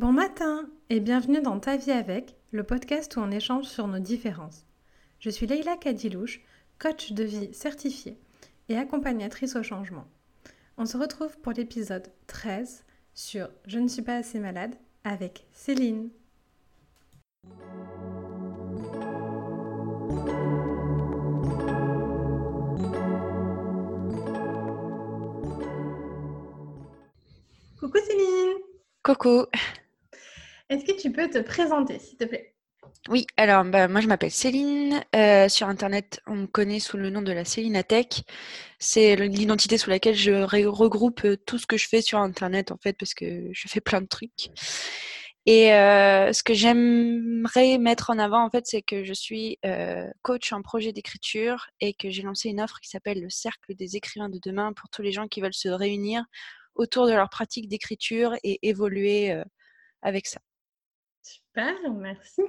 Bon matin et bienvenue dans Ta vie avec, le podcast où on échange sur nos différences. Je suis Leïla Kadilouche, coach de vie certifiée et accompagnatrice au changement. On se retrouve pour l'épisode 13 sur Je ne suis pas assez malade avec Céline. Coucou Céline Coucou. Est-ce que tu peux te présenter s'il te plaît? Oui, alors bah, moi je m'appelle Céline. Euh, sur Internet, on me connaît sous le nom de la Célinatech. C'est l'identité sous laquelle je regroupe euh, tout ce que je fais sur Internet en fait parce que je fais plein de trucs. Et euh, ce que j'aimerais mettre en avant en fait, c'est que je suis coach en projet d'écriture et que j'ai lancé une offre qui s'appelle le Cercle des écrivains de demain pour tous les gens qui veulent se réunir autour de leur pratique d'écriture et évoluer avec ça. Super, merci.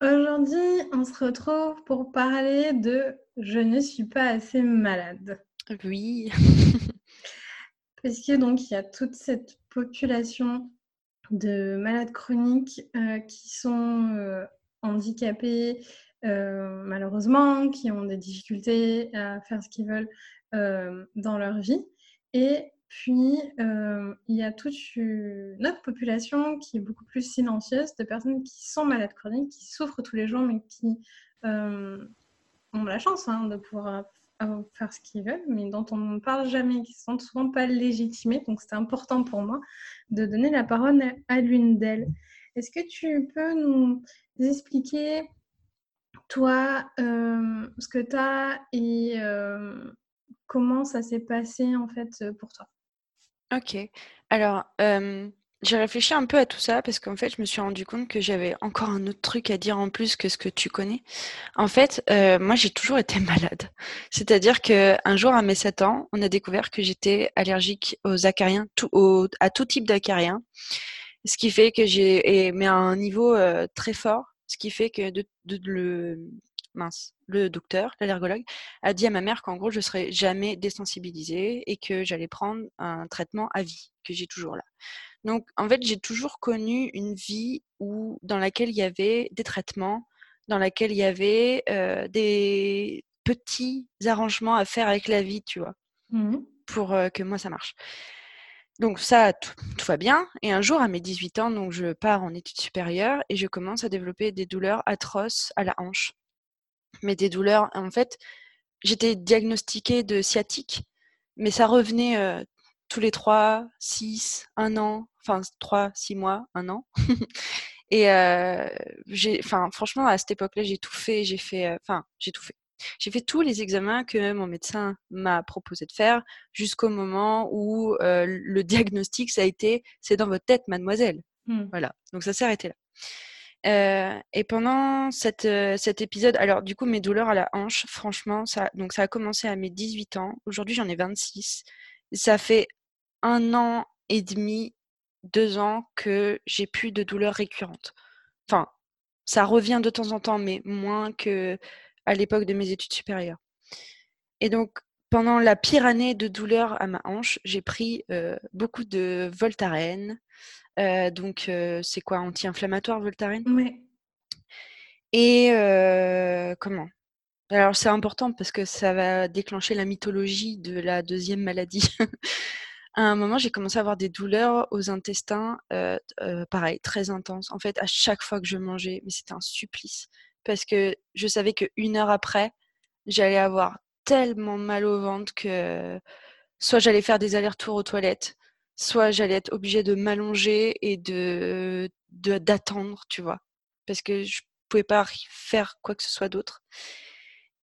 Aujourd'hui, on se retrouve pour parler de Je ne suis pas assez malade. Oui. Parce que donc il y a toute cette population de malades chroniques qui sont handicapés malheureusement, qui ont des difficultés à faire ce qu'ils veulent dans leur vie. Et puis, il y a toute une autre population qui est beaucoup plus silencieuse, de personnes qui sont malades chroniques, qui souffrent tous les jours, mais qui ont la chance hein, de pouvoir faire ce qu'ils veulent, mais dont on ne parle jamais, qui ne sont souvent pas légitimés. Donc, c'est important pour moi de donner la parole à l'une d'elles. Est-ce que tu peux nous expliquer, toi, ce que tu as et comment ça s'est passé, en fait, pour toi? OK. Alors, j'ai réfléchi un peu à tout ça parce qu'en fait, je me suis rendu compte que j'avais encore un autre truc à dire en plus que ce que tu connais. En fait, moi, j'ai toujours été malade. C'est-à-dire qu'un jour, à mes 7 ans, on a découvert que j'étais allergique aux acariens, à tout type d'acariens. Ce qui fait que j'ai mais à un niveau, très fort, ce qui fait que de le mince, le docteur, l'allergologue, a dit à ma mère qu'en gros, je serais jamais désensibilisée et que j'allais prendre un traitement à vie, que j'ai toujours là. Donc, en fait, j'ai toujours connu une vie où, dans laquelle il y avait des traitements, dans laquelle il y avait euh, des petits arrangements à faire avec la vie, tu vois, mmh pour euh, que moi, ça marche. Donc ça, tout, tout, va bien. Et un jour, à mes 18 ans, donc je pars en études supérieures et je commence à développer des douleurs atroces à la hanche mais des douleurs. En fait, j'étais diagnostiquée de sciatique, mais ça revenait tous les 3, 6, 1 an, enfin 3, 6 mois, 1 an. Et j'ai, enfin, franchement, à cette époque-là, j'ai tout fait. J'ai fait, enfin, j'ai tout fait. J'ai fait tous les examens que mon médecin m'a proposé de faire jusqu'au moment où le diagnostic, ça a été, c'est dans votre tête, mademoiselle. Mmh. Voilà. Donc ça s'est arrêté là. Euh, et pendant cette, euh, cet épisode, alors du coup, mes douleurs à la hanche, franchement, ça, donc ça a commencé à mes 18 ans. Aujourd'hui, j'en ai 26. Ça fait un an et demi, deux ans que j'ai plus de douleurs récurrentes. Enfin, ça revient de temps en temps, mais moins que à l'époque de mes études supérieures. Et donc, pendant la pire année de douleurs à ma hanche, j'ai pris euh, beaucoup de Voltaren, donc, euh, c'est quoi Anti-inflammatoire, Voltaren? Oui. Et euh, comment? Alors, c'est important parce que ça va déclencher la mythologie de la deuxième maladie. à un moment, j'ai commencé à avoir des douleurs aux intestins, pareil, très intenses. En fait, à chaque fois que je mangeais, mais c'était un supplice. Parce que je savais qu'une heure après, j'allais avoir tellement mal au ventre que soit j'allais faire des allers-retours aux toilettes, soit j'allais être obligée de m'allonger et de d'attendre, tu vois, parce que je pouvais pas faire quoi que ce soit d'autre.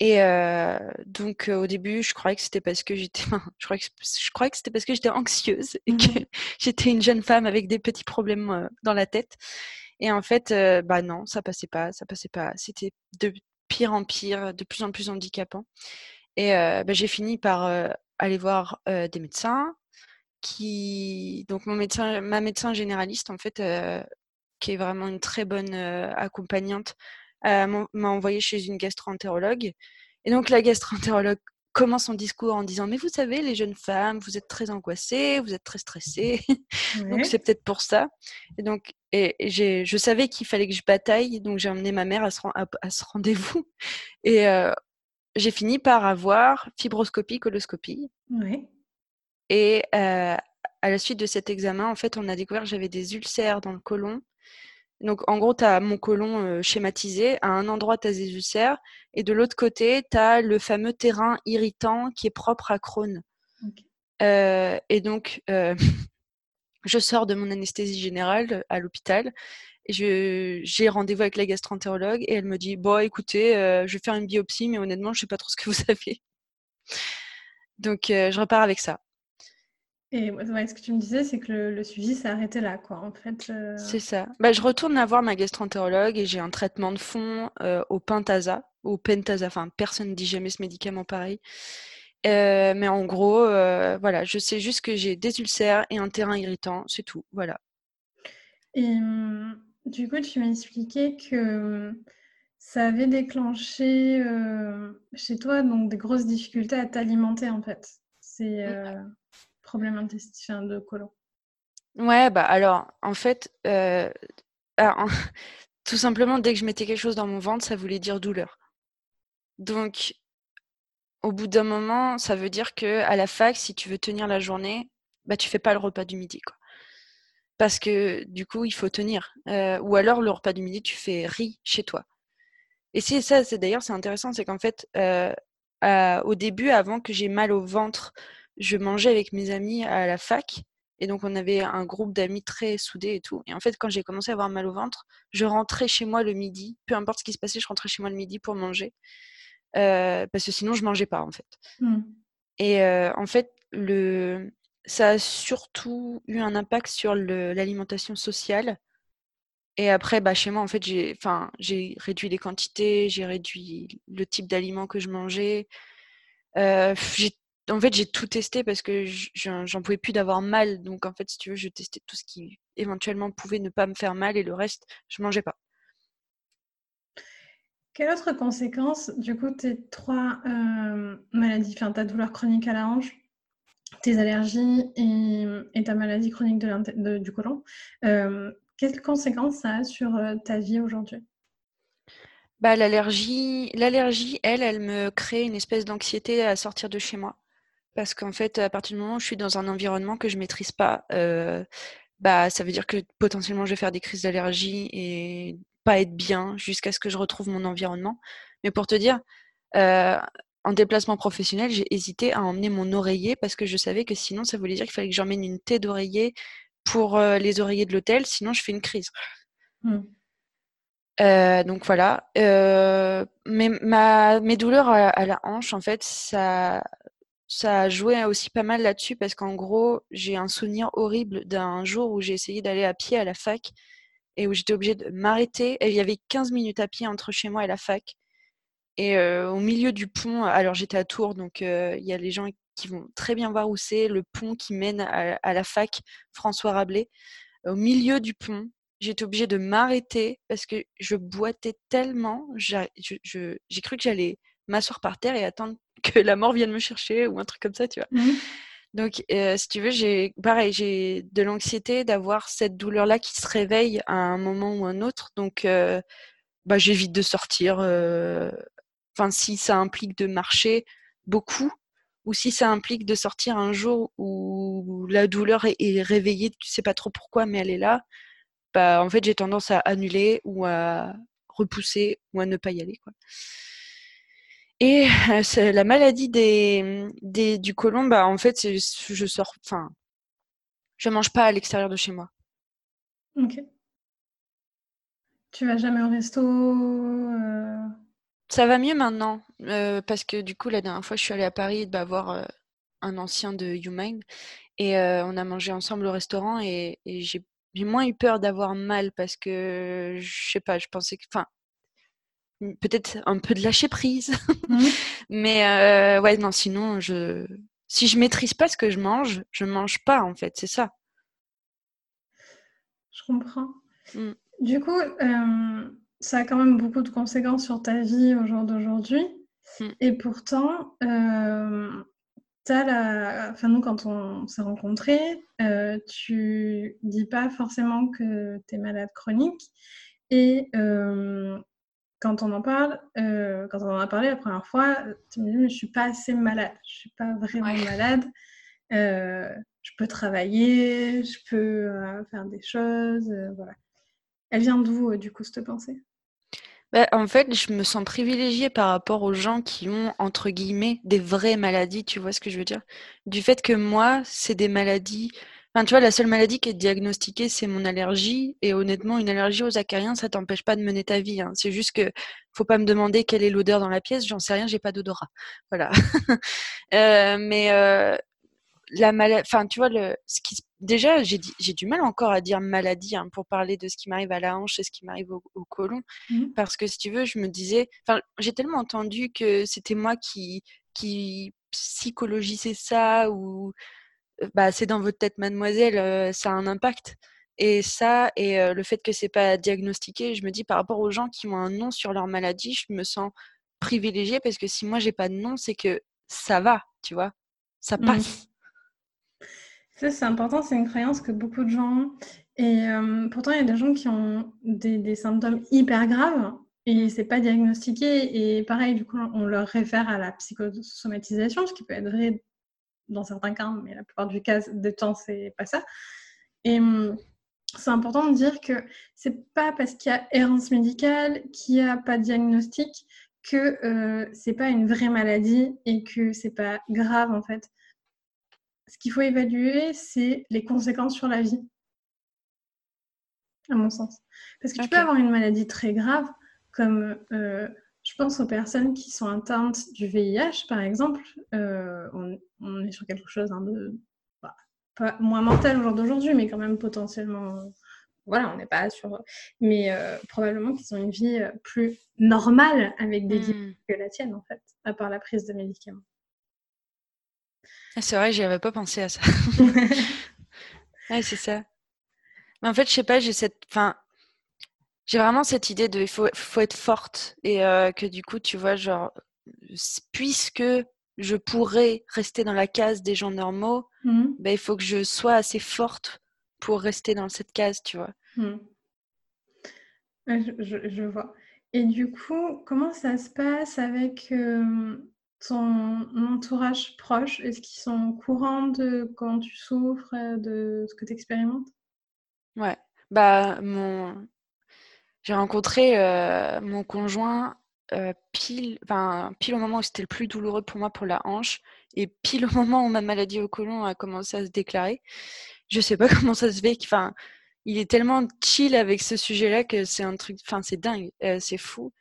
Et euh, donc au début, je croyais que c'était parce que j'étais, je croyais que, je croyais que c'était parce que j'étais anxieuse et que mmh j'étais une jeune femme avec des petits problèmes dans la tête. Et en fait, bah non, ça passait pas, ça passait pas. C'était de pire en pire, de plus en plus handicapant. Et bah, j'ai fini par aller voir des médecins, qui donc mon médecin, ma médecin généraliste en fait, euh, qui est vraiment une très bonne euh, accompagnante, euh, m'a envoyé chez une gastroentérologue. Et donc la gastroentérologue commence son discours en disant Mais vous savez, les jeunes femmes, vous êtes très angoissées, vous êtes très stressées. donc, c'est peut-être pour ça. Et donc, et, je savais qu'il fallait que je bataille. Donc, j'ai emmené ma mère à ce, à, ce rendez-vous. Et j'ai fini par avoir fibroscopie, coloscopie. Et euh, à la suite de cet examen, en fait, on a découvert que j'avais des ulcères dans le côlon donc, en gros, tu as mon côlon euh, schématisé. À un endroit, tu as des ulcères. Et de l'autre côté, tu as le fameux terrain irritant qui est propre à Crohn. Euh, et donc, je sors de mon anesthésie générale à l'hôpital. J'ai rendez-vous avec la gastroentérologue. Et elle me dit Bon, écoutez, je vais faire une biopsie, mais honnêtement, je ne sais pas trop ce que vous avez. Donc, je repars avec ça. Et ce que tu me disais, c'est que le, suivi s'est arrêté là, quoi. En fait, euh C'est ça. Bah, je retourne à voir ma gastroentérologue et j'ai un traitement de fond euh, au pentasa, au pentasa. Enfin, personne ne dit jamais ce médicament pareil. Euh, mais en gros, voilà, je sais juste que j'ai des ulcères et un terrain irritant, c'est tout. Voilà. Et hum, du coup, tu m'as expliqué que ça avait déclenché chez toi donc des grosses difficultés à t'alimenter, en fait. C'est problème intestin de côlon Ouais, bah alors, en fait, euh, tout simplement, dès que je mettais quelque chose dans mon ventre, ça voulait dire douleur. Donc, au bout d'un moment, ça veut dire que à la fac, si tu veux tenir la journée, bah tu fais pas le repas du midi, quoi. Parce que du coup, il faut tenir. Euh, ou alors le repas du midi, tu fais riz chez toi. Et c'est ça, c'est d'ailleurs c'est intéressant, c'est qu'en fait, euh, au début, avant que j'ai mal au ventre je mangeais avec mes amis à la fac. Et donc, on avait un groupe d'amis très soudés et tout. Et en fait, quand j'ai commencé à avoir mal au ventre, je rentrais chez moi le midi. Peu importe ce qui se passait, je rentrais chez moi le midi pour manger. Euh, parce que sinon, je mangeais pas, en fait. Mmh. Et euh, en fait, le... ça a surtout eu un impact sur l'alimentation sociale. Et après, bah, chez moi, en fait, j'ai enfin, réduit les quantités, j'ai réduit le type d'aliments que je mangeais. Euh, j'ai en fait, j'ai tout testé parce que j'en pouvais plus d'avoir mal. Donc, en fait, si tu veux, je testais tout ce qui éventuellement pouvait ne pas me faire mal et le reste, je mangeais pas. Quelle autre conséquence, du coup, tes trois euh, maladies, enfin ta douleur chronique à la hanche, tes allergies et, ta maladie chronique de du côlon, euh, quelles conséquences ça a sur euh, ta vie aujourd'hui? Bah, l'allergie, elle, elle me crée une espèce d'anxiété à sortir de chez moi. Parce qu'en fait, à partir du moment où je suis dans un environnement que je maîtrise pas, euh, bah, ça veut dire que potentiellement je vais faire des crises d'allergie et pas être bien jusqu'à ce que je retrouve mon environnement. Mais pour te dire, euh, en déplacement professionnel, j'ai hésité à emmener mon oreiller parce que je savais que sinon, ça voulait dire qu'il fallait que j'emmène une tête d'oreiller pour euh, les oreillers de l'hôtel, sinon je fais une crise. Mmh. donc voilà. mais ma, mes douleurs à, la hanche, en fait, ça, ça a joué aussi pas mal là-dessus parce qu'en gros, j'ai un souvenir horrible d'un jour où j'ai essayé d'aller à pied à la fac et où j'étais obligée de m'arrêter. Il y avait 15 minutes à pied entre chez moi et la fac. Et euh, au milieu du pont, alors j'étais à Tours, donc euh, il y a les gens qui vont très bien voir où c'est, le pont qui mène à, la fac François Rabelais. Au milieu du pont, j'étais obligée de m'arrêter parce que je boitais tellement, j'ai cru que j'allais m'asseoir par terre et attendre que la mort vienne me chercher ou un truc comme ça, tu vois. Mmh. Donc, euh, si tu veux, j'ai pareil, j'ai de l'anxiété d'avoir cette douleur-là qui se réveille à un moment ou un autre. Donc, euh, bah, j'évite de sortir. Euh, enfin, si ça implique de marcher beaucoup, ou si ça implique de sortir un jour où la douleur est, réveillée, tu sais pas trop pourquoi, mais elle est là. Bah, en fait, j'ai tendance à annuler ou à repousser ou à ne pas y aller, quoi. Et c'est la maladie des, des, du côlon, bah, en fait, je sors, enfin, je mange pas à l'extérieur de chez moi. Ok. Tu vas jamais au resto euh? Ça va mieux maintenant, euh, parce que du coup, la dernière fois, je suis allée à Paris bah, voir euh, un ancien de YouMind et on a mangé ensemble au restaurant et, et j'ai moins eu peur d'avoir mal parce que je sais pas, je pensais que, enfin, peut-être un peu de lâcher prise. Mmh. Mais euh, ouais, non, sinon, je... si je maîtrise pas ce que je mange, je mange pas, en fait, c'est ça. Je comprends. Mmh. Du coup, euh, ça a quand même beaucoup de conséquences sur ta vie au jour d'aujourd'hui. Mmh. Et pourtant, euh, la... enfin, nous, quand on s'est rencontrés, euh, tu dis pas forcément que tu es malade chronique. Et euh, quand on en parle, euh, quand on en a parlé la première fois, tu me dis, mais je suis pas assez malade. Je suis pas vraiment malade. je peux travailler, je peux faire des choses. voilà. Elle vient d'où, du coup, cette pensée? Bah, en fait, je me sens privilégiée par rapport aux gens qui ont, entre guillemets, des vraies maladies, tu vois ce que je veux dire? Du fait que moi, c'est des maladies enfin, tu vois, la seule maladie qui est diagnostiquée, c'est mon allergie et honnêtement, une allergie aux acariens, ça t'empêche pas de mener ta vie, hein. C'est juste que faut pas me demander quelle est l'odeur dans la pièce, j'en sais rien, j'ai pas d'odorat. Voilà. Euh, mais euh, la maladie, enfin, tu vois, le, ce qui, déjà, j'ai, du mal encore à dire maladie hein, pour parler de ce qui m'arrive à la hanche et ce qui m'arrive au, au côlon. Mmh. Parce que si tu veux, je me disais, enfin, j'ai tellement entendu que c'était moi qui, qui psychologisais ça ou bah, c'est dans votre tête, mademoiselle, ça a un impact. Et ça, et le fait que c'est pas diagnostiqué, je me dis par rapport aux gens qui ont un nom sur leur maladie, je me sens privilégiée parce que si moi j'ai pas de nom, c'est que ça va, tu vois, ça mmh. passe. Ça, c'est important, c'est une croyance que beaucoup de gens ont. Et pourtant, il y a des gens qui ont des, symptômes hyper graves et c'est pas diagnostiqué. Et pareil, du coup, on leur réfère à la psychosomatisation, ce qui peut être vrai dans certains cas, mais la plupart du cas, des temps, c'est pas ça. Et c'est important de dire que c'est pas parce qu'il y a errance médicale, qu'il n'y a pas de diagnostic, que euh, c'est pas une vraie maladie et que c'est pas grave en fait ce qu'il faut évaluer, c'est les conséquences sur la vie, à mon sens. Parce que tu peux avoir une maladie très grave, comme euh, je pense aux personnes qui sont atteintes du VIH, par exemple. Euh, on, est sur quelque chose hein, de bah, pas moins mental au jour d'aujourd'hui, mais quand même potentiellement. Voilà, on n'est pas sur. Mais euh, probablement qu'ils ont une vie plus normale avec des mmh. que la tienne, en fait, à part la prise de médicaments. Ah, c'est vrai, j'y avais pas pensé à ça. ouais, c'est ça. Mais en fait, je sais pas, j'ai cette. Enfin, j'ai vraiment cette idée de il faut, faut être forte et euh, que du coup, tu vois, genre, puisque je pourrais rester dans la case des gens normaux, mmh. ben, il faut que je sois assez forte pour rester dans cette case, tu vois. Mmh. Je, je, vois. Et du coup, comment ça se passe avec euh, ton entourage proche, est-ce qu'ils sont courants de quand tu souffres, de ce que tu expérimentes? Ouais, bah mon j'ai rencontré euh, mon conjoint euh, pile, enfin, pile au moment où c'était le plus douloureux pour moi pour la hanche et pile au moment où ma maladie au côlon a commencé à se déclarer. Je sais pas comment ça se fait. Enfin, il est tellement chill avec ce sujet-là que c'est un truc, enfin, c'est dingue, c'est fou.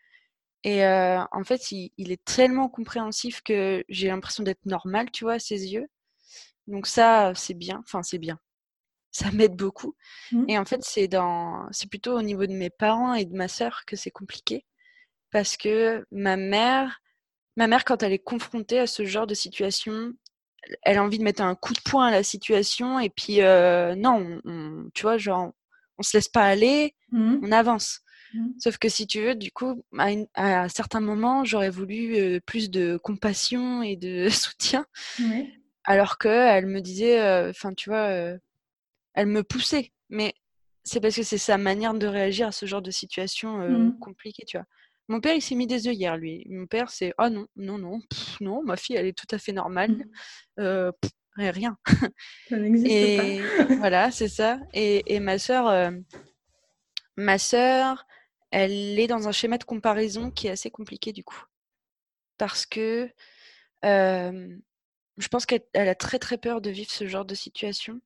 Et en fait, il, est tellement compréhensif que j'ai l'impression d'être normale, tu vois, à ses yeux. Donc ça, c'est bien. Enfin, c'est bien. Ça m'aide beaucoup. Mmh. Et en fait, c'est dans, c'est plutôt au niveau de mes parents et de ma sœur que c'est compliqué, parce que ma mère, ma mère, quand elle est confrontée à ce genre de situation, elle a envie de mettre un coup de poing à la situation et puis non, tu vois, genre, on se laisse pas aller, mmh. on avance. Mmh. Sauf que si tu veux, du coup, à, un certain moment, j'aurais voulu plus de compassion et de soutien. Alors qu'elle me disait, enfin, tu vois, elle me poussait. Mais c'est parce que c'est sa manière de réagir à ce genre de situation mmh. compliquée, tu vois. Mon père, il s'est mis des œillères, lui. Mon père, c'est oh non, non, non, non, ma fille, elle est tout à fait normale. Mmh. rien. Ça n'existe et voilà, c'est ça. Et, et ma sœur, ma sœur, elle est dans un schéma de comparaison qui est assez compliqué du coup. Parce que je pense qu'elle a très très peur de vivre ce genre de situation.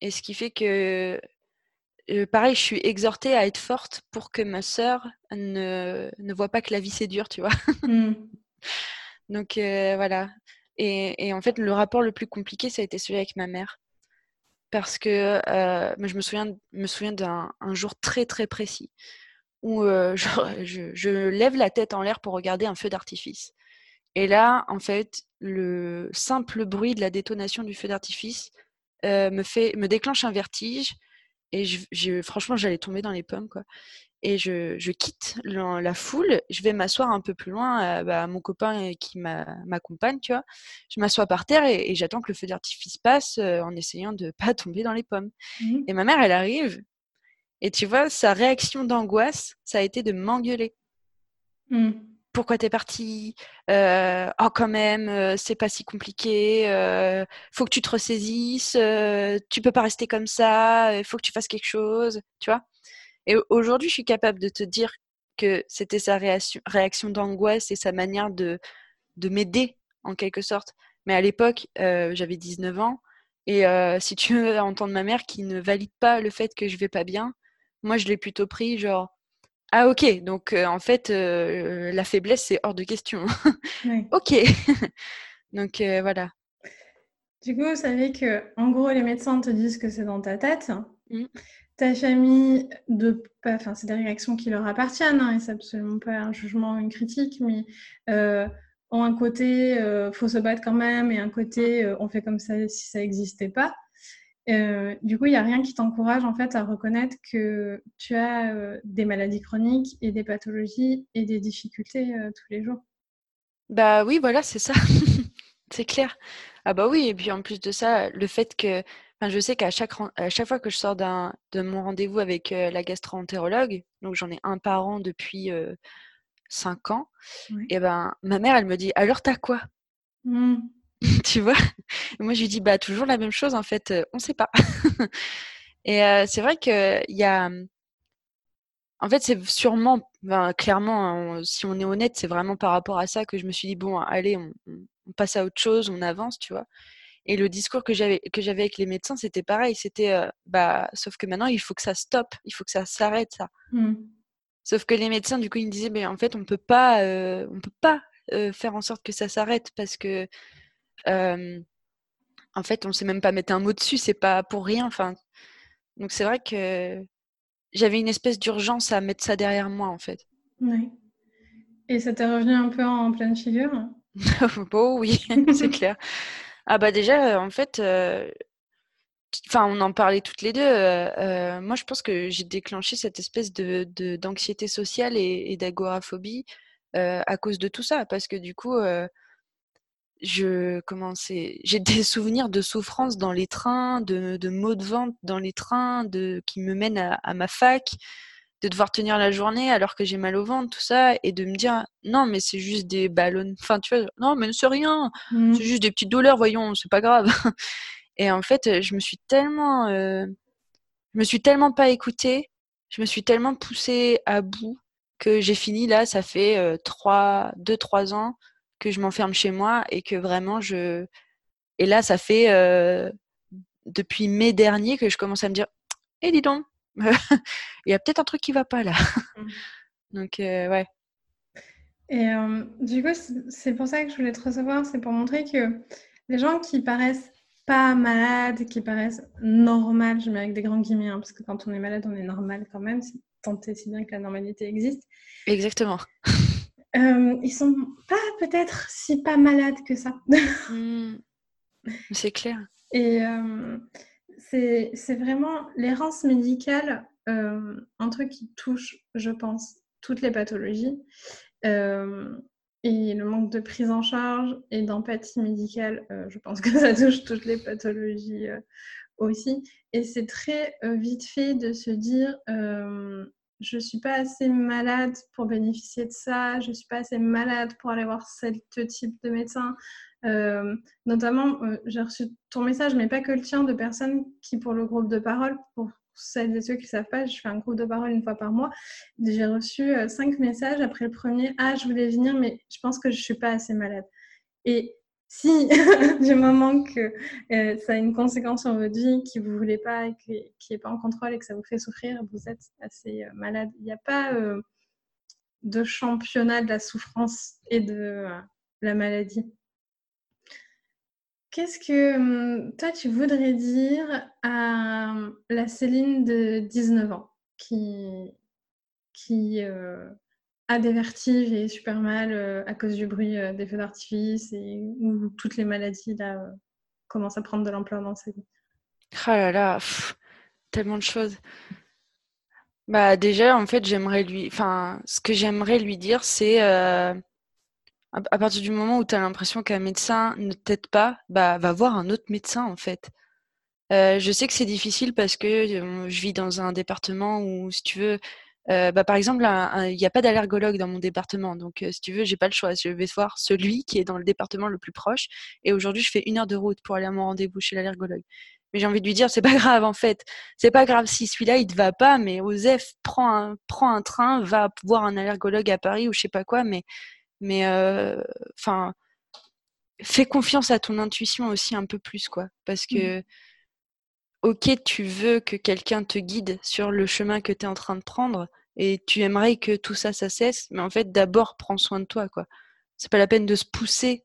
Et ce qui fait que, pareil, je suis exhortée à être forte pour que ma sœur ne, ne voit pas que la vie c'est dur, tu vois. Mmh. Donc voilà. Et, et, en fait, le rapport le plus compliqué, ça a été celui avec ma mère. Parce que je me souviens, me souviens d'un jour très très précis où je, lève la tête en l'air pour regarder un feu d'artifice. Et là, en fait, le simple bruit de la détonation du feu d'artifice me fait me déclenche un vertige et je, franchement j'allais tomber dans les pommes quoi. et je, je quitte la, foule. Je vais m'asseoir un peu plus loin, bah, mon copain qui m'accompagne, tu vois. Je m'assois par terre et, j'attends que le feu d'artifice passe en essayant de pas tomber dans les pommes. Mmh. Et ma mère, elle arrive. Et tu vois, sa réaction d'angoisse, ça a été de m'engueuler. Mmh pourquoi t'es parti? Euh, Oh, quand même, euh, c'est pas si compliqué. Euh, faut que tu te ressaisisses. tu peux pas rester comme ça. Il faut que tu fasses quelque chose. Tu vois? Et aujourd'hui, je suis capable de te dire que c'était sa réaction, réaction d'angoisse et sa manière de, de m'aider en quelque sorte. Mais à l'époque, j'avais 19 ans. Et si tu veux entendre ma mère qui ne valide pas le fait que je vais pas bien, moi, je l'ai plutôt pris genre ah ok, donc en fait, la faiblesse, c'est hors de question. ok. donc voilà. Du coup, vous savez que, en gros, les médecins te disent que c'est dans ta tête. Mmh. Ta famille, de, enfin, c'est des réactions qui leur appartiennent, hein, et c'est absolument pas un jugement, une critique, mais ont un côté, faut se battre quand même, et un côté, on fait comme ça si ça n'existait pas. Euh, du coup, il n'y a rien qui t'encourage en fait à reconnaître que tu as euh, des maladies chroniques et des pathologies et des difficultés euh, tous les jours. Bah oui, voilà, c'est ça. c'est clair. Ah bah oui, et puis en plus de ça, le fait que, enfin, je sais qu'à chaque, à chaque fois que je sors d'un, de mon rendez-vous avec la gastro-entérologue, donc j'en ai un par an depuis 5 ans, et ben ma mère, elle me dit, alors t'as quoi? Mmh. tu vois? Moi, je lui dis bah toujours la même chose en fait, on ne sait pas. et c'est vrai qu'il y a, en fait, c'est sûrement, ben, clairement, si on est honnête, c'est vraiment par rapport à ça que je me suis dit bon, allez, on, passe à autre chose, on avance, tu vois? Et le discours que j'avais que j'avais avec les médecins, c'était pareil, c'était bah sauf que maintenant il faut que ça stoppe, il faut que ça s'arrête ça. Mmh. Sauf que les médecins, du coup, ils me disaient, mais en fait, on peut pas, on peut pas faire en sorte que ça s'arrête parce que en fait, on sait même pas mettre un mot dessus, c'est pas pour rien. Enfin, donc c'est vrai que j'avais une espèce d'urgence à mettre ça derrière moi, en fait. Oui. Et ça t'est revenu un peu en pleine figure? Oh oui, c'est clair. Ah bah déjà, en fait, enfin, on en parlait toutes les deux. moi, je pense que j'ai déclenché cette espèce de d'anxiété sociale et, et d'agoraphobie à cause de tout ça, parce que du coup je commençais j'ai des souvenirs de souffrance dans les trains, de, de maux de ventre dans les trains, de qui me mènent à, ma fac, de devoir tenir la journée alors que j'ai mal au ventre, tout ça, et de me dire non mais c'est juste des ballons, enfin tu vois, non mais c'est rien, mmh. c'est juste des petites douleurs, voyons, c'est pas grave. et en fait, je me suis tellement, euh, je me suis tellement pas écoutée, je me suis tellement poussée à bout que j'ai fini là, ça fait euh, trois, deux trois ans que je m'enferme chez moi et que vraiment je. Et là, ça fait euh, depuis mai dernier que je commence à me dire Eh, dis donc, il y a peut-être un truc qui va pas là. Mmh. Donc, euh, ouais. Et euh, du coup, c'est pour ça que je voulais te recevoir, c'est pour montrer que les gens qui paraissent pas malades, qui paraissent normales, je mets avec des grands guillemets, hein, parce que quand on est malade, on est normal quand même, tant et si bien que la normalité existe. Exactement. euh, ils sont pas peut-être si pas malades que ça. Hmm. C'est clair. Et euh, c'est vraiment l'errance médicale, euh, un truc qui touche, je pense, toutes les pathologies. Euh, et le manque de prise en charge et d'empathie médicale, je pense que ça touche toutes les pathologies aussi. Et c'est très vite fait de se dire je suis pas assez malade pour bénéficier de ça, je suis pas assez malade pour aller voir ce type de médecin. Euh, notamment, euh, j'ai reçu ton message, mais pas que le tien, de personnes qui, pour le groupe de parole, pour celles et ceux qui ne savent pas, je fais un groupe de parole une fois par mois. J'ai reçu euh, cinq messages après le premier Ah, je voulais venir, mais je pense que je ne suis pas assez malade. Et si du moment que euh, ça a une conséquence sur votre vie, que vous ne voulez pas, qui n'est pas en contrôle et que ça vous fait souffrir, vous êtes assez euh, malade. Il n'y a pas euh, de championnat de la souffrance et de la maladie. Qu'est-ce que hum, toi tu voudrais dire à la Céline de 19 ans qui, qui a des vertiges et super mal euh, à cause du bruit euh, des feux d'artifice et où toutes les maladies là euh, commencent à prendre de l'ampleur dans sa vie. Oh là là, tellement de choses. Bah déjà, en fait, j'aimerais lui, enfin, ce que j'aimerais lui dire, c'est à partir du moment où tu as l'impression qu'un médecin ne t'aide pas, bah va voir un autre médecin en fait. Je sais que c'est difficile parce que je vis dans un département où, si tu veux, euh, bah, par exemple, il n'y a pas d'allergologue dans mon département. Donc, si tu veux, j'ai pas le choix. Je vais voir celui qui est dans le département le plus proche. Et aujourd'hui, je fais une heure de route pour aller à mon rendez-vous chez l'allergologue. Mais j'ai envie de lui dire, c'est pas grave en fait. C'est pas grave si celui-là il te va pas, mais Osef, prends un, prends un train, va voir un allergologue à Paris ou je sais pas quoi. Mais, mais, enfin, fais confiance à ton intuition aussi un peu plus, quoi. Parce que, mmh ok, tu veux que quelqu'un te guide sur le chemin que tu es en train de prendre et tu aimerais que tout ça, ça cesse, mais en fait, d'abord, prends soin de toi, quoi. C'est pas la peine de se pousser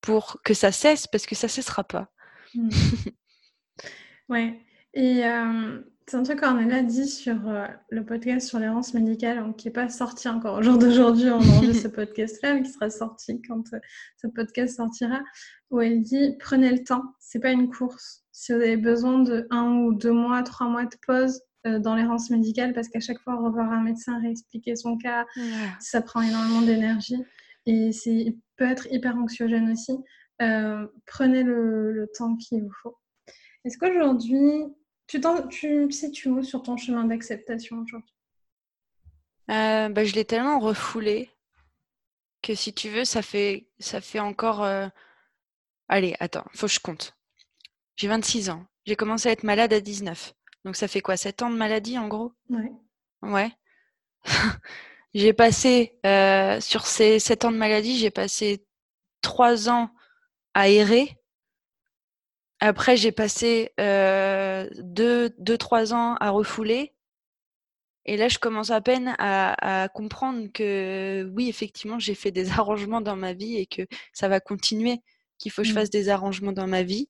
pour que ça cesse parce que ça cessera pas. Mmh. ouais. Et c'est un truc qu'on a dit sur le podcast sur l'errance médicale, hein, qui n'est pas sorti encore au jour d'aujourd'hui. On enregistre ce podcast-là, mais qui sera sorti quand ce podcast sortira, où elle dit prenez le temps, c'est pas une course si vous avez besoin de un ou deux mois, trois mois de pause euh, dans l'errance médicale, parce qu'à chaque fois, revoir un médecin, réexpliquer son cas, ça prend énormément d'énergie et c'est peut être hyper anxiogène aussi. Euh, prenez le, temps qu'il vous faut. Est-ce qu'aujourd'hui, tu, tu sais tu où sur ton chemin d'acceptation aujourd'hui? Euh, bah, Je l'ai tellement refoulé que si tu veux, ça fait, ça fait encore... Allez, attends, faut que je compte. J'ai 26 ans. J'ai commencé à être malade à 19. Donc ça fait quoi 7 ans de maladie en gros? Ouais. Ouais. j'ai passé, euh, sur ces 7 ans de maladie, j'ai passé 3 ans à errer. Après, j'ai passé 2-3 euh, ans à refouler. Et là, je commence à peine à, à comprendre que oui, effectivement, j'ai fait des arrangements dans ma vie et que ça va continuer, qu'il faut que je mmh. fasse des arrangements dans ma vie.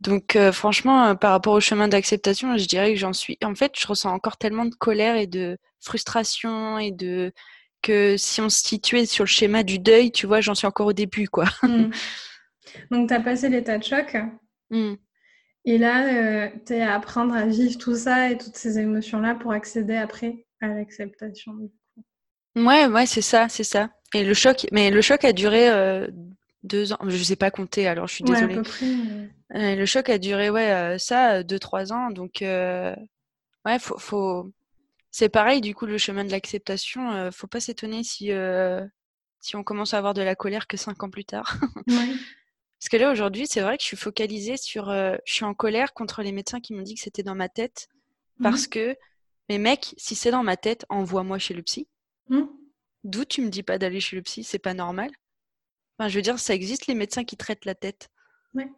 Donc euh, franchement, euh, par rapport au chemin d'acceptation, je dirais que j'en suis. En fait, je ressens encore tellement de colère et de frustration et de que si on se situait sur le schéma du deuil, tu vois, j'en suis encore au début, quoi. Hmm. Donc tu as passé l'état de choc? Hmm. Et là, euh, tu es à apprendre à vivre tout ça et toutes ces émotions-là pour accéder après à l'acceptation. Ouais, ouais, c'est ça, c'est ça. Et le choc, mais le choc a duré deux ans. Je ne sais pas compter, alors je suis désolée. le choc a duré, ouais, euh, ça, euh, deux, trois ans. Donc, euh, ouais, faut, faut... c'est pareil, du coup, le chemin de l'acceptation, euh, faut pas s'étonner si, si on commence à avoir de la colère que cinq ans plus tard. Parce que là, aujourd'hui, c'est vrai que je suis focalisée sur. je suis en colère contre les médecins qui m'ont dit que c'était dans ma tête. Parce mmh. que, mais mec, si c'est dans ma tête, envoie-moi chez le psy. Mmh. D'où tu me dis pas d'aller chez le psy C'est pas normal je veux dire, ça existe les médecins qui traitent la tête. Ouais.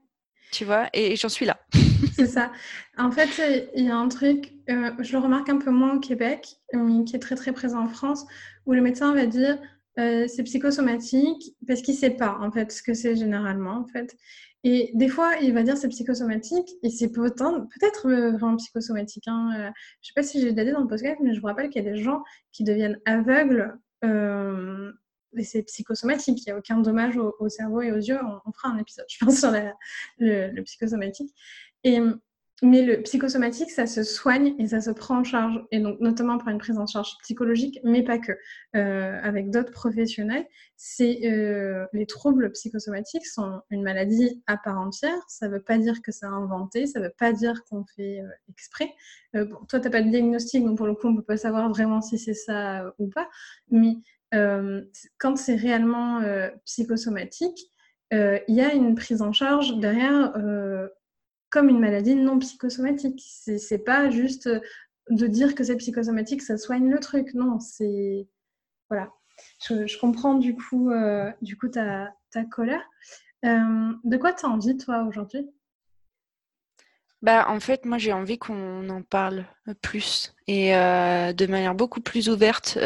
Tu vois, et, j'en suis là. c'est ça. En fait, il y a un truc, euh, je le remarque un peu moins au Québec, mais qui est très très présent en France, où le médecin va dire euh, c'est psychosomatique parce qu'il ne sait pas en fait ce que c'est généralement en fait. Et des fois, il va dire c'est psychosomatique et c'est peut-être euh, vraiment psychosomatique. Hein. je ne sais pas si j'ai déjà dit dans le podcast, mais je vous rappelle qu'il y a des gens qui deviennent aveugles c'est psychosomatique. Il n'y a aucun dommage au, cerveau et aux yeux. On, fera un épisode, je pense, sur le, psychosomatique. Et, mais le psychosomatique, ça se soigne et ça se prend en charge. Et donc, notamment pour une prise en charge psychologique, mais pas que. Euh, avec d'autres professionnels, c'est euh, les troubles psychosomatiques sont une maladie à part entière. Ça ne veut pas dire que c'est inventé, ça ne veut pas dire qu'on fait euh, exprès. bon, toi, tu n'as pas de diagnostic, donc pour le coup, on ne peut pas savoir vraiment si c'est ça ou pas. Mais quand c'est réellement psychosomatique, il y a une prise en charge derrière comme une maladie non psychosomatique. C'est pas juste de dire que c'est psychosomatique, ça soigne le truc. Non, c'est. Voilà. Je, comprends du coup, du coup ta, ta colère. de quoi tu as envie, toi, aujourd'hui? Bah, en fait, moi, j'ai envie qu'on en parle plus et de manière beaucoup plus ouverte.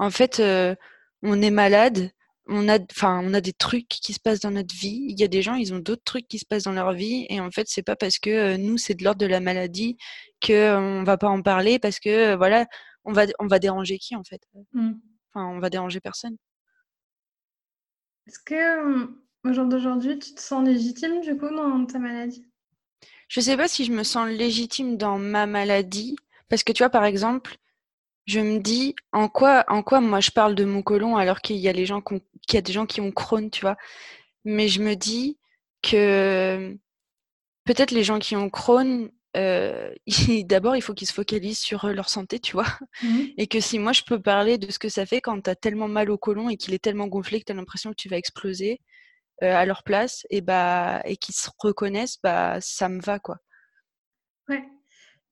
En fait, euh, on est malade, on a, enfin, on a des trucs qui se passent dans notre vie. Il y a des gens, ils ont d'autres trucs qui se passent dans leur vie, et en fait, c'est pas parce que euh, nous, c'est de l'ordre de la maladie que euh, on va pas en parler, parce que voilà, on va, on va déranger qui en fait? Mmh. Enfin, on va déranger personne. Est-ce que au jour d'aujourd'hui, tu te sens légitime du coup dans ta maladie? Je sais pas si je me sens légitime dans ma maladie, Parce que tu vois, par exemple, je me dis en quoi, en quoi moi je parle de mon côlon alors qu'il y a les gens qu'il y a des gens qui ont Crohn, tu vois. Mais je me dis que peut-être les gens qui ont Crohn, euh, d'abord il faut qu'ils se focalisent sur leur santé, tu vois. Mmh. Et que si moi je peux parler de ce que ça fait quand tu as tellement mal au côlon et qu'il est tellement gonflé que tu as l'impression que tu vas exploser euh, à leur place et bah et qu'ils se reconnaissent, bah ça me va quoi. Ouais.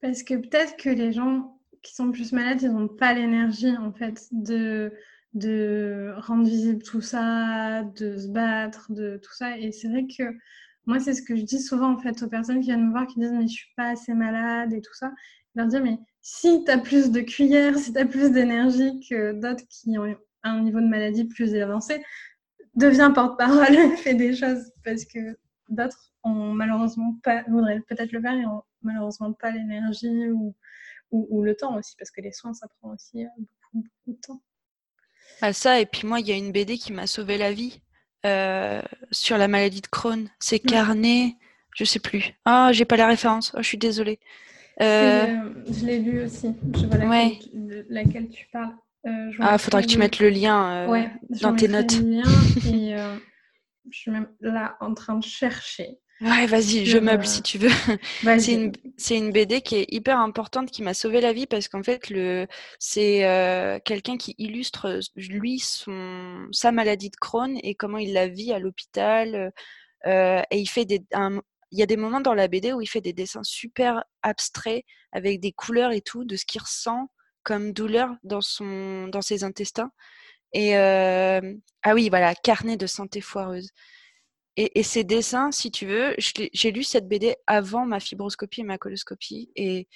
Parce que peut-être que les gens sont plus malades, ils n'ont pas l'énergie en fait de de rendre visible tout ça, de se battre, de tout ça. Et c'est vrai que moi, c'est ce que je dis souvent en fait aux personnes qui viennent me voir qui disent mais je suis pas assez malade et tout ça. Je leur dis mais si tu as plus de cuillères, si tu as plus d'énergie que d'autres qui ont un niveau de maladie plus avancé, deviens porte-parole, fais des choses parce que d'autres ont malheureusement pas, voudraient peut-être le faire et ont malheureusement pas l'énergie ou, ou, le temps aussi parce que les soins ça prend aussi euh, beaucoup, beaucoup de temps. Ah ça et puis moi il y a une BD qui m'a sauvé la vie euh, sur la maladie de Crohn. C'est Carnet, je sais plus. Ah, j'ai pas la référence. Oh, je suis désolée. Euh... Je l'ai lu aussi. Je vois laquelle, tu, laquelle tu parles. Euh, ah, faudra que tu mettes le lien dans tes notes. Le lien et, je suis même là en train de chercher. Ouais, vas-y, je meuble si tu veux. c'est une, une, BD qui est hyper importante, qui m'a sauvé la vie parce qu'en fait, le, c'est euh, quelqu'un qui illustre, lui, son, sa maladie de Crohn et comment il la vit à l'hôpital. Euh, et il fait des, il y a des moments dans la BD où il fait des dessins super abstraits avec des couleurs et tout de ce qu'il ressent comme douleur dans, son, dans ses intestins. Et euh, ah oui, voilà, carnet de santé foireuse. Et, ces dessins, si tu veux, j'ai lu cette BD avant ma fibroscopie et ma coloscopie. Et,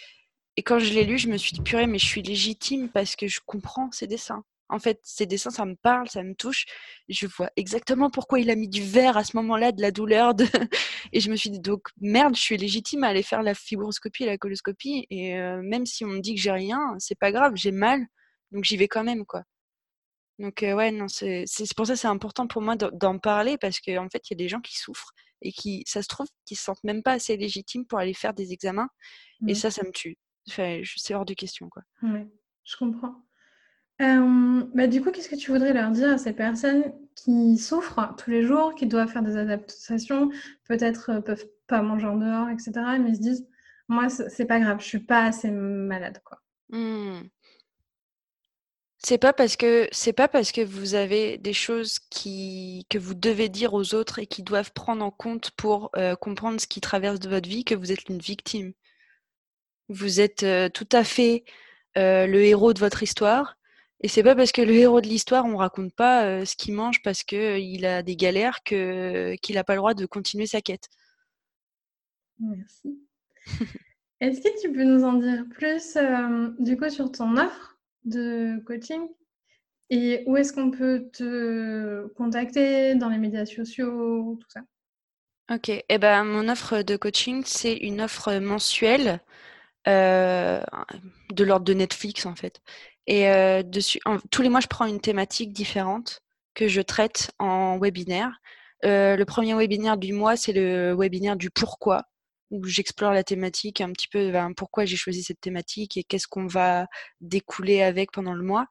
quand je l'ai lu, je me suis dit, purée, mais je suis légitime parce que je comprends ces dessins. En fait, ces dessins, ça me parle, ça me touche. Je vois exactement pourquoi il a mis du vert à ce moment-là, de la douleur. Et je me suis dit, donc, merde, je suis légitime à aller faire la fibroscopie et la coloscopie. Et euh, même si on me dit que j'ai rien, c'est pas grave, j'ai mal. Donc, j'y vais quand même, quoi. Donc ouais, non, c'est pour ça que c'est important pour moi d'en parler parce qu'en en fait, il y a des gens qui souffrent et qui, ça se trouve, qui se sentent même pas assez légitimes pour aller faire des examens. Et mmh. ça, ça me tue. Enfin, c'est hors de question, quoi. Ouais, je comprends. bah, du coup, qu'est-ce que tu voudrais leur dire à ces personnes qui souffrent tous les jours, qui doivent faire des adaptations, peut-être peuvent pas manger en dehors, etc., mais se disent, moi, c'est pas grave, je suis pas assez malade, quoi. Mmh. C'est pas parce que c'est pas parce que vous avez des choses qui que vous devez dire aux autres et qui doivent prendre en compte pour euh, comprendre ce qui traverse de votre vie que vous êtes une victime. Vous êtes euh, tout à fait euh, le héros de votre histoire. Et c'est pas parce que le héros de l'histoire, on raconte pas ce qu'il mange parce qu'il a des galères que qu'il n'a pas le droit de continuer sa quête. Merci. Est-ce que tu peux nous en dire plus du coup sur ton offre? De coaching Et où est-ce qu'on peut te contacter dans les médias sociaux, tout ça? Ok, eh ben, mon offre de coaching, c'est une offre mensuelle euh, de l'ordre de Netflix en fait. Et euh, dessus, tous les mois, je prends une thématique différente que je traite en webinaire. Euh, le premier webinaire du mois, c'est le webinaire du pourquoi où j'explore la thématique, un petit peu ben, pourquoi j'ai choisi cette thématique et qu'est-ce qu'on va découler avec pendant le mois.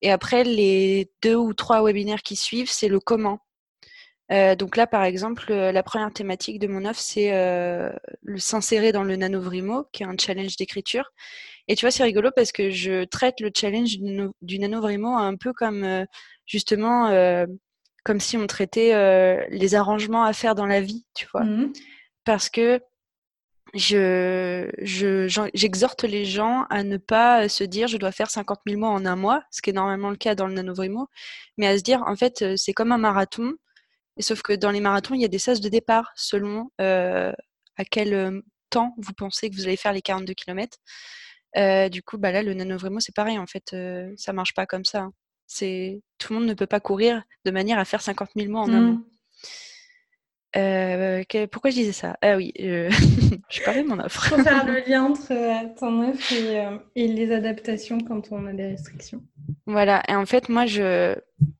Et après, les deux ou trois webinaires qui suivent, c'est le comment. Euh, donc là, par exemple, euh, la première thématique de mon offre, c'est euh, le s'insérer dans le nanovrimo, qui est un challenge d'écriture. Et tu vois, c'est rigolo parce que je traite le challenge du, nanovrimo un peu comme justement comme si on traitait les arrangements à faire dans la vie, tu vois. Mmh parce que je, j'exhorte les gens à ne pas se dire je dois faire 50 000 mots en un mois, ce qui est normalement le cas dans le nanovrimo, mais à se dire en fait euh, c'est comme un marathon, et sauf que dans les marathons il y a des sas de départ selon euh, à quel euh, temps vous pensez que vous allez faire les 42 km. du coup bah là le nanovrimo c'est pareil en fait, ça marche pas comme ça. Hein. C'est tout le monde ne peut pas courir de manière à faire 50 000 mots en un mmh. mois. Euh, pourquoi je disais ça? Ah oui, euh, je parlais de mon offre. Pour faire le lien entre euh, ton offre et, les adaptations quand on a des restrictions. Voilà, et en fait, moi, je,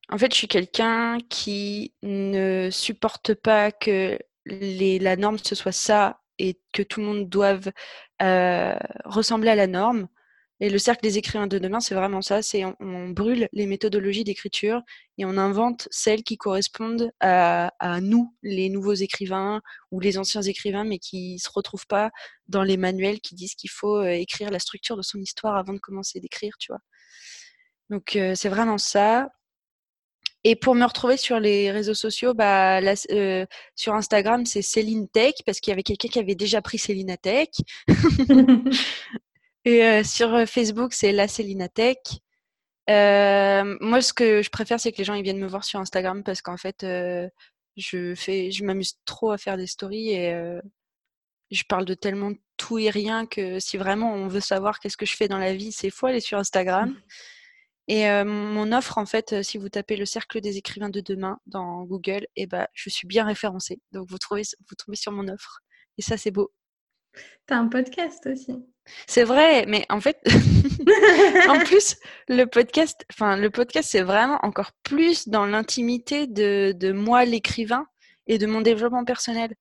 en fait, je suis quelqu'un qui ne supporte pas que les... la norme ce soit ça et que tout le monde doive ressembler à la norme. Et le cercle des écrivains de demain, c'est vraiment ça. C'est on, brûle les méthodologies d'écriture et on invente celles qui correspondent à, nous, les nouveaux écrivains ou les anciens écrivains, mais qui se retrouvent pas dans les manuels qui disent qu'il faut euh, écrire la structure de son histoire avant de commencer d'écrire, tu vois. Donc euh, c'est vraiment ça. Et pour me retrouver sur les réseaux sociaux, bah, euh, sur Instagram, c'est Céline Tech, parce qu'il y avait quelqu'un qui avait déjà pris Céline Tech. Et euh, sur euh, Facebook, c'est la Céline Tech. moi, ce que je préfère, c'est que les gens ils viennent me voir sur Instagram parce qu'en fait, je fais, je m'amuse trop à faire des stories et je parle de tellement tout et rien que si vraiment on veut savoir qu'est-ce que je fais dans la vie, c'est faut aller sur Instagram. Et mon offre, en fait, si vous tapez le cercle des écrivains de demain dans Google, et eh ben, je suis bien référencée. Donc vous trouvez, vous tombez sur mon offre. Et ça, c'est beau. T'as un podcast aussi. C'est vrai, mais en fait, en plus, le podcast, enfin, c'est vraiment encore plus dans l'intimité de, moi, l'écrivain, et de mon développement personnel.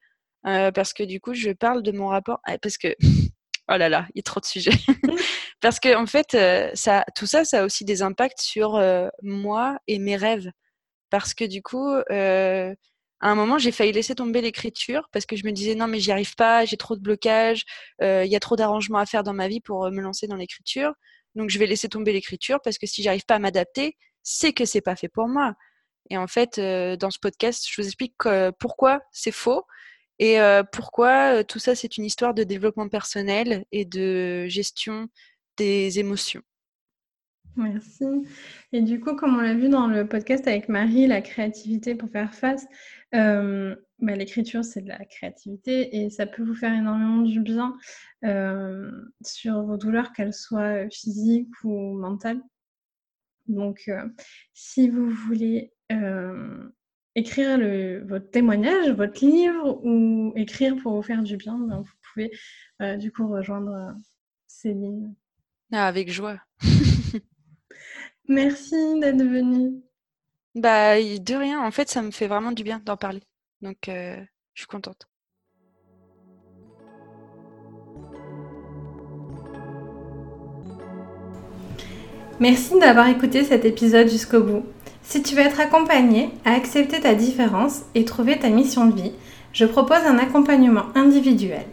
parce que du coup, je parle de mon rapport. Parce que, oh là là, il y a trop de sujets. Parce que en fait, euh, tout ça, ça a aussi des impacts sur euh, moi et mes rêves. Parce que du coup, euh, à un moment, j'ai failli laisser tomber l'écriture parce que je me disais non, mais j'y arrive pas, j'ai trop de blocages, il y a trop d'arrangements à faire dans ma vie pour me lancer dans l'écriture. Donc, je vais laisser tomber l'écriture parce que si j'arrive pas à m'adapter, c'est que c'est pas fait pour moi. Et en fait, dans ce podcast, je vous explique pourquoi c'est faux et pourquoi tout ça, c'est une histoire de développement personnel et de gestion des émotions. Merci. Et du coup, comme on l'a vu dans le podcast avec Marie, la créativité pour faire face, euh, bah, l'écriture, c'est de la créativité et ça peut vous faire énormément du bien euh, sur vos douleurs, qu'elles soient physiques ou mentales. Donc, euh, si vous voulez écrire le, votre témoignage, votre livre ou écrire pour vous faire du bien, ben, vous pouvez du coup rejoindre Céline ah, avec joie. Merci d'être venue. Bah, de rien. En fait, ça me fait vraiment du bien d'en parler. Donc, euh, je suis contente. Merci d'avoir écouté cet épisode jusqu'au bout. Si tu veux être accompagné à accepter ta différence et trouver ta mission de vie, je propose un accompagnement individuel.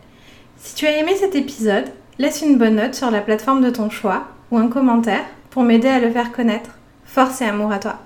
Si tu as aimé cet épisode, Laisse une bonne note sur la plateforme de ton choix ou un commentaire pour m'aider à le faire connaître. Force et amour à toi.